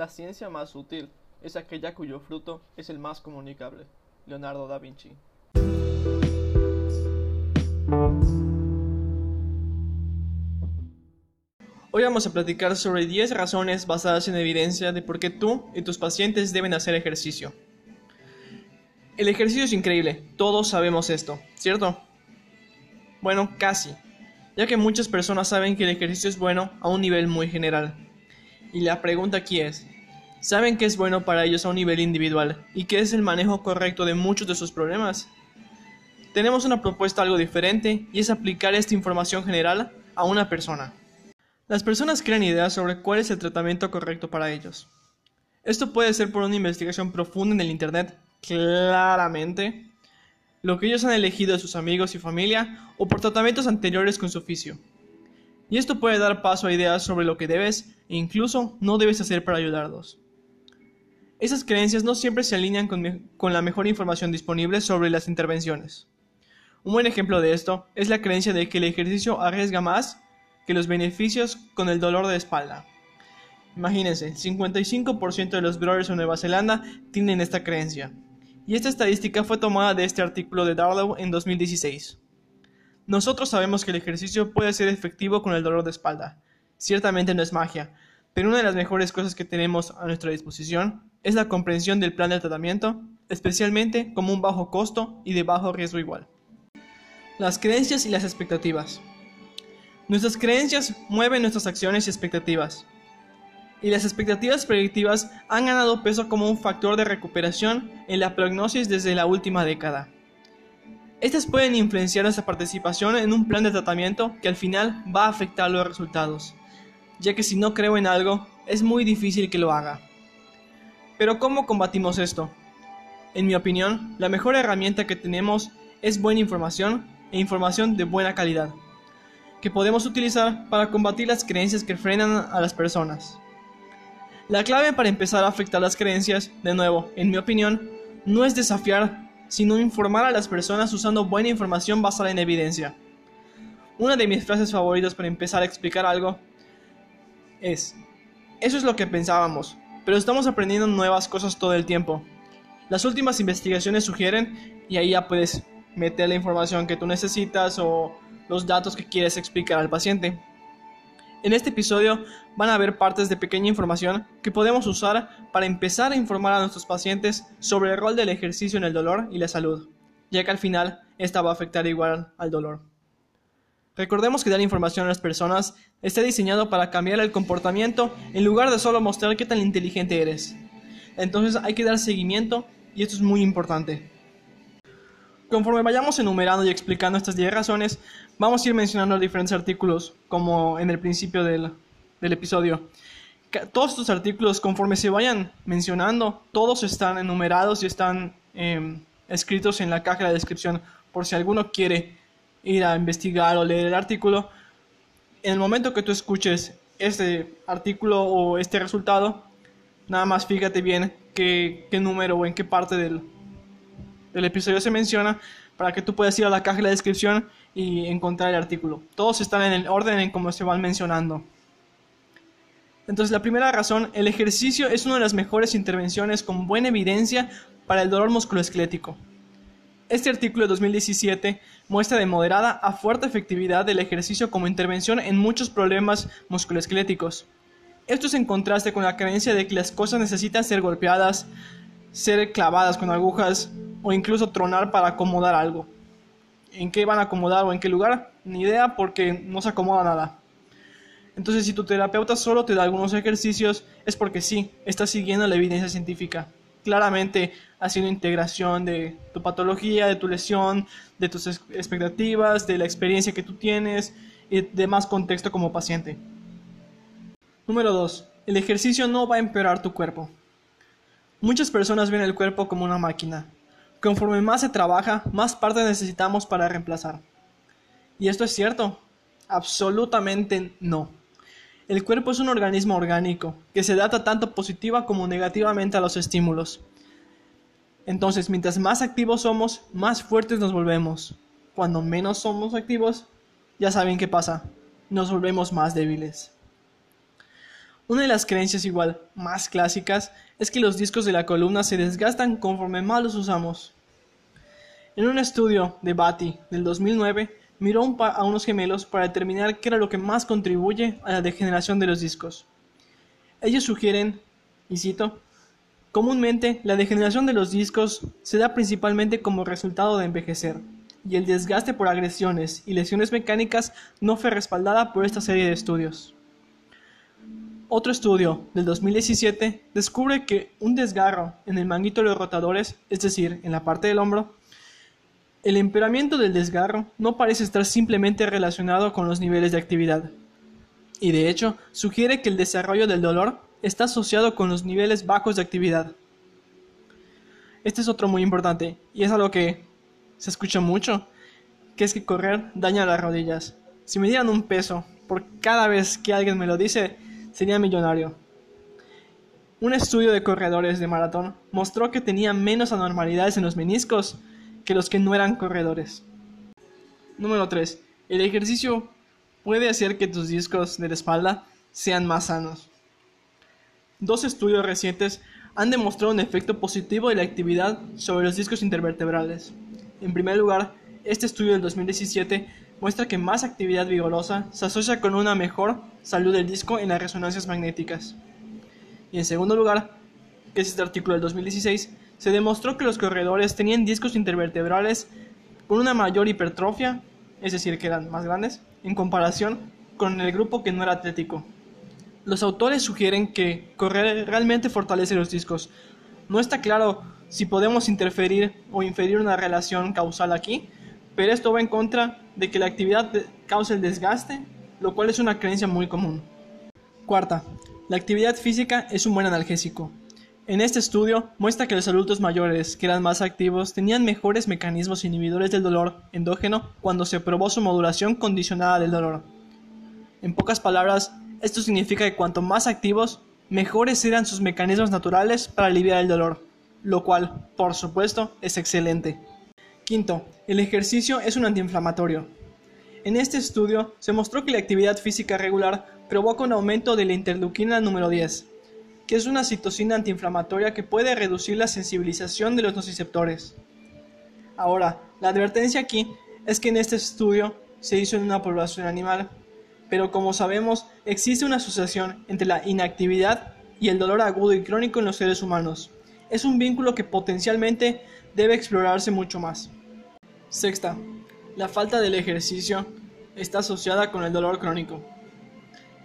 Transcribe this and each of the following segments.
La ciencia más útil es aquella cuyo fruto es el más comunicable. Leonardo da Vinci. Hoy vamos a platicar sobre 10 razones basadas en evidencia de por qué tú y tus pacientes deben hacer ejercicio. El ejercicio es increíble, todos sabemos esto, ¿cierto? Bueno, casi, ya que muchas personas saben que el ejercicio es bueno a un nivel muy general. Y la pregunta aquí es, ¿saben que es bueno para ellos a un nivel individual y qué es el manejo correcto de muchos de sus problemas? Tenemos una propuesta algo diferente y es aplicar esta información general a una persona. Las personas crean ideas sobre cuál es el tratamiento correcto para ellos. Esto puede ser por una investigación profunda en el Internet, claramente, lo que ellos han elegido de sus amigos y familia, o por tratamientos anteriores con su oficio. Y esto puede dar paso a ideas sobre lo que debes e incluso no debes hacer para ayudarlos. Esas creencias no siempre se alinean con, con, la mejor información disponible sobre las intervenciones. Un buen ejemplo de esto es la creencia de que el ejercicio arriesga más que los beneficios con el dolor de espalda. Imagínense, 55% de los growers en Nueva Zelanda tienen esta creencia. Y esta estadística fue tomada de este artículo de Darlow en 2016. Nosotros sabemos que el ejercicio puede ser efectivo con el dolor de espalda. Ciertamente no es magia, pero una de las mejores cosas que tenemos a nuestra disposición es la comprensión del plan de tratamiento, especialmente como un bajo costo y de bajo riesgo igual. Las creencias y las expectativas. Nuestras creencias mueven nuestras acciones y expectativas. Y las expectativas predictivas han ganado peso como un factor de recuperación en la prognosis desde la última década. Estas pueden influenciar nuestra participación en un plan de tratamiento que al final va a afectar los resultados, ya que si no creo en algo, es muy difícil que lo haga. Pero ¿cómo combatimos esto? En mi opinión, la mejor herramienta que tenemos es buena información e información de buena calidad que podemos utilizar para combatir las creencias que frenan a las personas. La clave para empezar a afectar las creencias, de nuevo, en mi opinión, no es desafiar, sino informar a las personas usando buena información basada en evidencia. Una de mis frases favoritas para empezar a explicar algo es, eso es lo que pensábamos, pero estamos aprendiendo nuevas cosas todo el tiempo. Las últimas investigaciones sugieren, y ahí ya puedes meter la información que tú necesitas o los datos que quieres explicar al paciente. En este episodio van a haber partes de pequeña información que podemos usar para empezar a informar a nuestros pacientes sobre el rol del ejercicio en el dolor y la salud, ya que al final esta va a afectar igual al dolor. Recordemos que dar información a las personas está diseñado para cambiar el comportamiento en lugar de solo mostrar qué tan inteligente eres. Entonces hay que dar seguimiento y esto es muy importante. Conforme vayamos enumerando y explicando estas 10 razones, vamos a ir mencionando diferentes artículos, como en el principio del, episodio. Todos estos artículos, conforme se vayan mencionando, todos están enumerados y están em, escritos en la caja de descripción, por si alguno quiere ir a investigar o leer el artículo. En el momento que tú escuches este artículo o este resultado, nada más fíjate bien qué, qué número o en qué parte del, el episodio se menciona para que tú puedas ir a la caja de la descripción y encontrar el artículo. Todos están en el orden en cómo se van mencionando. Entonces, la primera razón, el ejercicio es una de las mejores intervenciones con buena evidencia para el dolor musculoesquelético. Este artículo de 2017 muestra de moderada a fuerte efectividad del ejercicio como intervención en muchos problemas musculoesqueléticos. Esto es en contraste con la creencia de que las cosas necesitan ser golpeadas, ser clavadas con agujas o incluso tronar para acomodar algo. ¿En qué van a acomodar o en qué lugar? Ni idea porque no se acomoda nada. Entonces si tu terapeuta solo te da algunos ejercicios es porque sí, está siguiendo la evidencia científica. Claramente haciendo integración de tu patología, de tu lesión, de tus expectativas, de la experiencia que tú tienes y de más contexto como paciente. Número 2. El ejercicio no va a empeorar tu cuerpo. Muchas personas ven el cuerpo como una máquina. Conforme más se trabaja, más partes necesitamos para reemplazar. ¿Y esto es cierto? Absolutamente no. El cuerpo es un organismo orgánico que se adapta tanto positiva como negativamente a los estímulos. Entonces, mientras más activos somos, más fuertes nos volvemos. Cuando menos somos activos, ya saben qué pasa, nos volvemos más débiles. Una de las creencias igual más clásicas es que los discos de la columna se desgastan conforme más los usamos. En un estudio de Batty del 2009, miró a unos gemelos para determinar qué era lo que más contribuye a la degeneración de los discos. Ellos sugieren, y cito, comúnmente la degeneración de los discos se da principalmente como resultado de envejecer, y el desgaste por agresiones y lesiones mecánicas no fue respaldada por esta serie de estudios. Otro estudio del 2017 descubre que un desgarro en el manguito de los rotadores, es decir, en la parte del hombro, el empeoramiento del desgarro no parece estar simplemente relacionado con los niveles de actividad, y de hecho sugiere que el desarrollo del dolor está asociado con los niveles bajos de actividad. Este es otro muy importante, y es algo que se escucha mucho, que es que correr daña las rodillas. Si me dieran un peso por cada vez que alguien me lo dice, sería millonario. Un estudio de corredores de maratón mostró que tenía menos anormalidades en los meniscos que los que no eran corredores. Número 3. El ejercicio puede hacer que tus discos de la espalda sean más sanos. Dos estudios recientes han demostrado un efecto positivo de la actividad sobre los discos intervertebrales. En primer lugar, este estudio del 2017 muestra que más actividad vigorosa se asocia con una mejor salud del disco en las resonancias magnéticas. Y en segundo lugar, que es este artículo del 2016, se demostró que los corredores tenían discos intervertebrales con una mayor hipertrofia, es decir, que eran más grandes, en comparación con el grupo que no era atlético. Los autores sugieren que correr realmente fortalece los discos. No está claro si podemos interferir o inferir una relación causal aquí, pero esto va en contra de que la actividad cause el desgaste, lo cual es una creencia muy común. Cuarta, la actividad física es un buen analgésico. En este estudio muestra que los adultos mayores que eran más activos tenían mejores mecanismos inhibidores del dolor endógeno cuando se probó su modulación condicionada del dolor. En pocas palabras, esto significa que cuanto más activos, mejores eran sus mecanismos naturales para aliviar el dolor, lo cual, por supuesto, es excelente. Quinto, el ejercicio es un antiinflamatorio. En este estudio se mostró que la actividad física regular provoca un aumento de la interleuquina número 10, que es una citocina antiinflamatoria que puede reducir la sensibilización de los nociceptores. Ahora, la advertencia aquí es que en este estudio se hizo en una población animal, pero como sabemos existe una asociación entre la inactividad y el dolor agudo y crónico en los seres humanos. Es un vínculo que potencialmente debe explorarse mucho más. Sexta, la falta del ejercicio está asociada con el dolor crónico.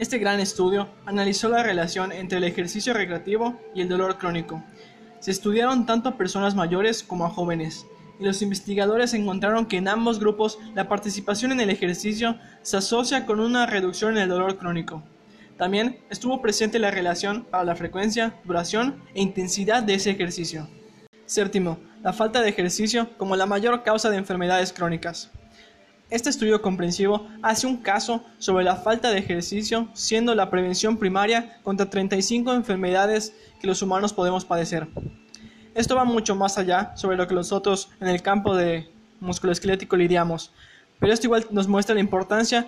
Este gran estudio analizó la relación entre el ejercicio recreativo y el dolor crónico. Se estudiaron tanto a personas mayores como a jóvenes, y los investigadores encontraron que en ambos grupos la participación en el ejercicio se asocia con una reducción en el dolor crónico. También estuvo presente la relación para la frecuencia, duración e intensidad de ese ejercicio. Séptimo, la falta de ejercicio como la mayor causa de enfermedades crónicas. Este estudio comprensivo hace un caso sobre la falta de ejercicio siendo la prevención primaria contra 35 enfermedades que los humanos podemos padecer. Esto va mucho más allá sobre lo que nosotros en el campo de musculoesquelético lidiamos, pero esto igual nos muestra la importancia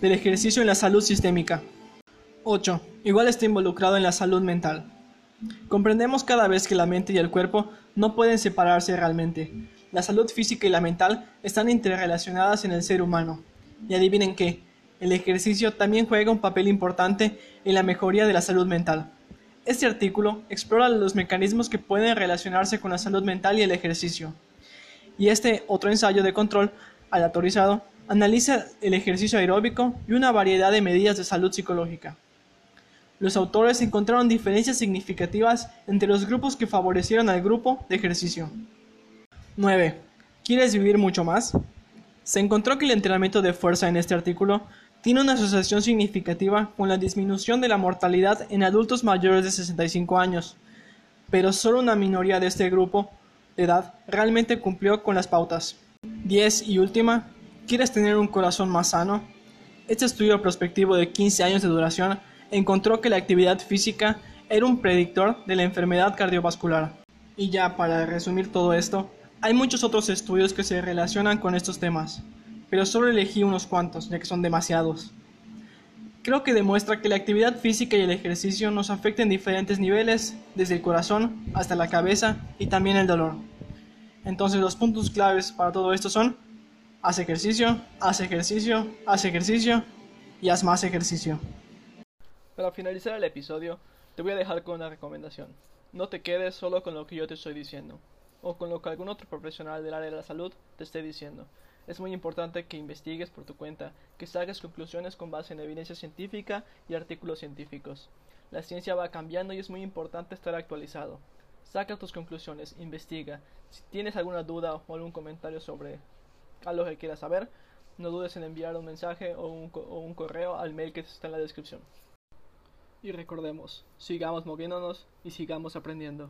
del ejercicio en la salud sistémica. 8. Igual está involucrado en la salud mental. Comprendemos cada vez que la mente y el cuerpo no pueden separarse realmente. La salud física y la mental están interrelacionadas en el ser humano. Y adivinen qué, el ejercicio también juega un papel importante en la mejoría de la salud mental. Este artículo explora los mecanismos que pueden relacionarse con la salud mental y el ejercicio. Y este otro ensayo de control aleatorizado analiza el ejercicio aeróbico y una variedad de medidas de salud psicológica. Los autores encontraron diferencias significativas entre los grupos que favorecieron al grupo de ejercicio. 9. ¿Quieres vivir mucho más? Se encontró que el entrenamiento de fuerza en este artículo tiene una asociación significativa con la disminución de la mortalidad en adultos mayores de 65 años, pero solo una minoría de este grupo de edad realmente cumplió con las pautas. 10 y última, ¿quieres tener un corazón más sano? Este estudio prospectivo de 15 años de duración encontró que la actividad física era un predictor de la enfermedad cardiovascular. Y ya para resumir todo esto, hay muchos otros estudios que se relacionan con estos temas, pero solo elegí unos cuantos, ya que son demasiados. Creo que demuestra que la actividad física y el ejercicio nos afectan en diferentes niveles, desde el corazón hasta la cabeza y también el dolor. Entonces los puntos claves para todo esto son haz ejercicio, haz ejercicio, haz ejercicio y haz más ejercicio. Para finalizar el episodio, te voy a dejar con una recomendación. No te quedes solo con lo que yo te estoy diciendo, o con lo que algún otro profesional del área de la salud te esté diciendo. Es muy importante que investigues por tu cuenta, que saques conclusiones con base en evidencia científica y artículos científicos. La ciencia va cambiando y es muy importante estar actualizado. Saca tus conclusiones, investiga. Si tienes alguna duda o algún comentario sobre algo que quieras saber, no dudes en enviar un mensaje o un, correo al mail que está en la descripción. Y recordemos, sigamos moviéndonos y sigamos aprendiendo.